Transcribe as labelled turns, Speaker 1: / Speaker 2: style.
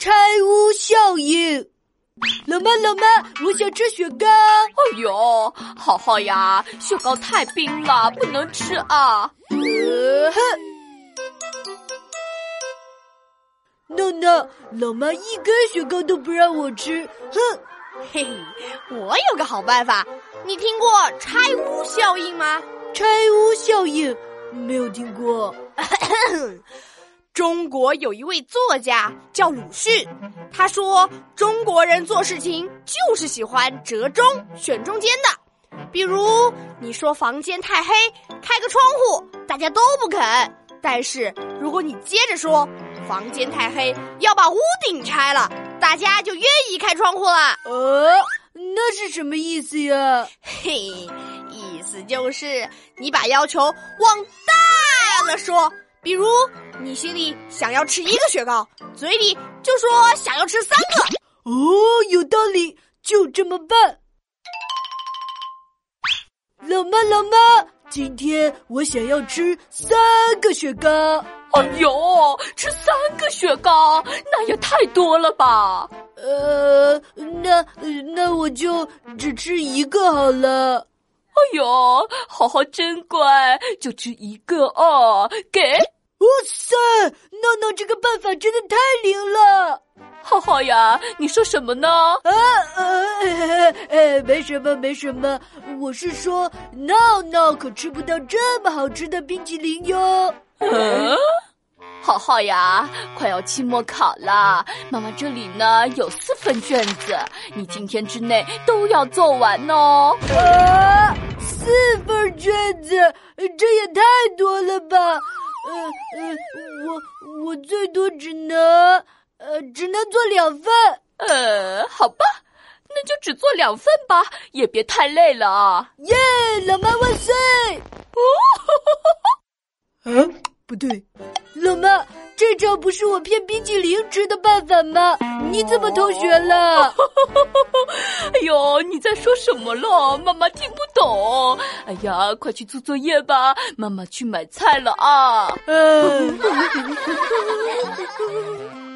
Speaker 1: 拆屋效应。老妈，老妈，我想吃雪糕。
Speaker 2: 哎呦，好好呀，雪糕太冰了，不能吃啊。
Speaker 1: 呃哼，闹闹，老妈一根雪糕都不让我吃。哼，
Speaker 3: 嘿嘿，我有个好办法。你听过拆屋效应吗？
Speaker 1: 拆屋效应没有听过。
Speaker 3: 中国有一位作家叫鲁迅，他说中国人做事情就是喜欢折中选中间的。比如你说房间太黑，开个窗户，大家都不肯；但是如果你接着说房间太黑，要把屋顶拆了，大家就愿意开窗户了。
Speaker 1: 呃，那是什么意思呀？
Speaker 3: 嘿，意思就是你把要求往大了说。比如，你心里想要吃一个雪糕，嘴里就说想要吃三个。
Speaker 1: 哦，有道理，就这么办。老妈，老妈，今天我想要吃三个雪糕。
Speaker 2: 哎呦，吃三个雪糕，那也太多了吧？
Speaker 1: 呃，那那我就只吃一个好了。哎
Speaker 2: 呦，好好真乖，就吃一个哦，给。
Speaker 1: 哇塞，闹闹这个办法真的太灵了！
Speaker 2: 浩浩呀，你说什么呢？
Speaker 1: 啊呃 呃，没什么没什么，我是说闹闹可吃不到这么好吃的冰淇淋哟。
Speaker 2: 嗯，浩浩呀，快要期末考了，妈妈这里呢有四份卷子，你今天之内都要做完哦。
Speaker 1: 啊，四份卷子，这也太多了吧！呃呃，我我最多只能呃只能做两份。
Speaker 2: 呃，好吧，那就只做两份吧，也别太累了啊。
Speaker 1: 耶，老妈万岁！哦，啊，不对，老妈。这招不是我骗冰淇淋吃的办法吗？你怎么偷学了？
Speaker 2: 哎呦，你在说什么了？妈妈听不懂。哎呀，快去做作业吧，妈妈去买菜了啊。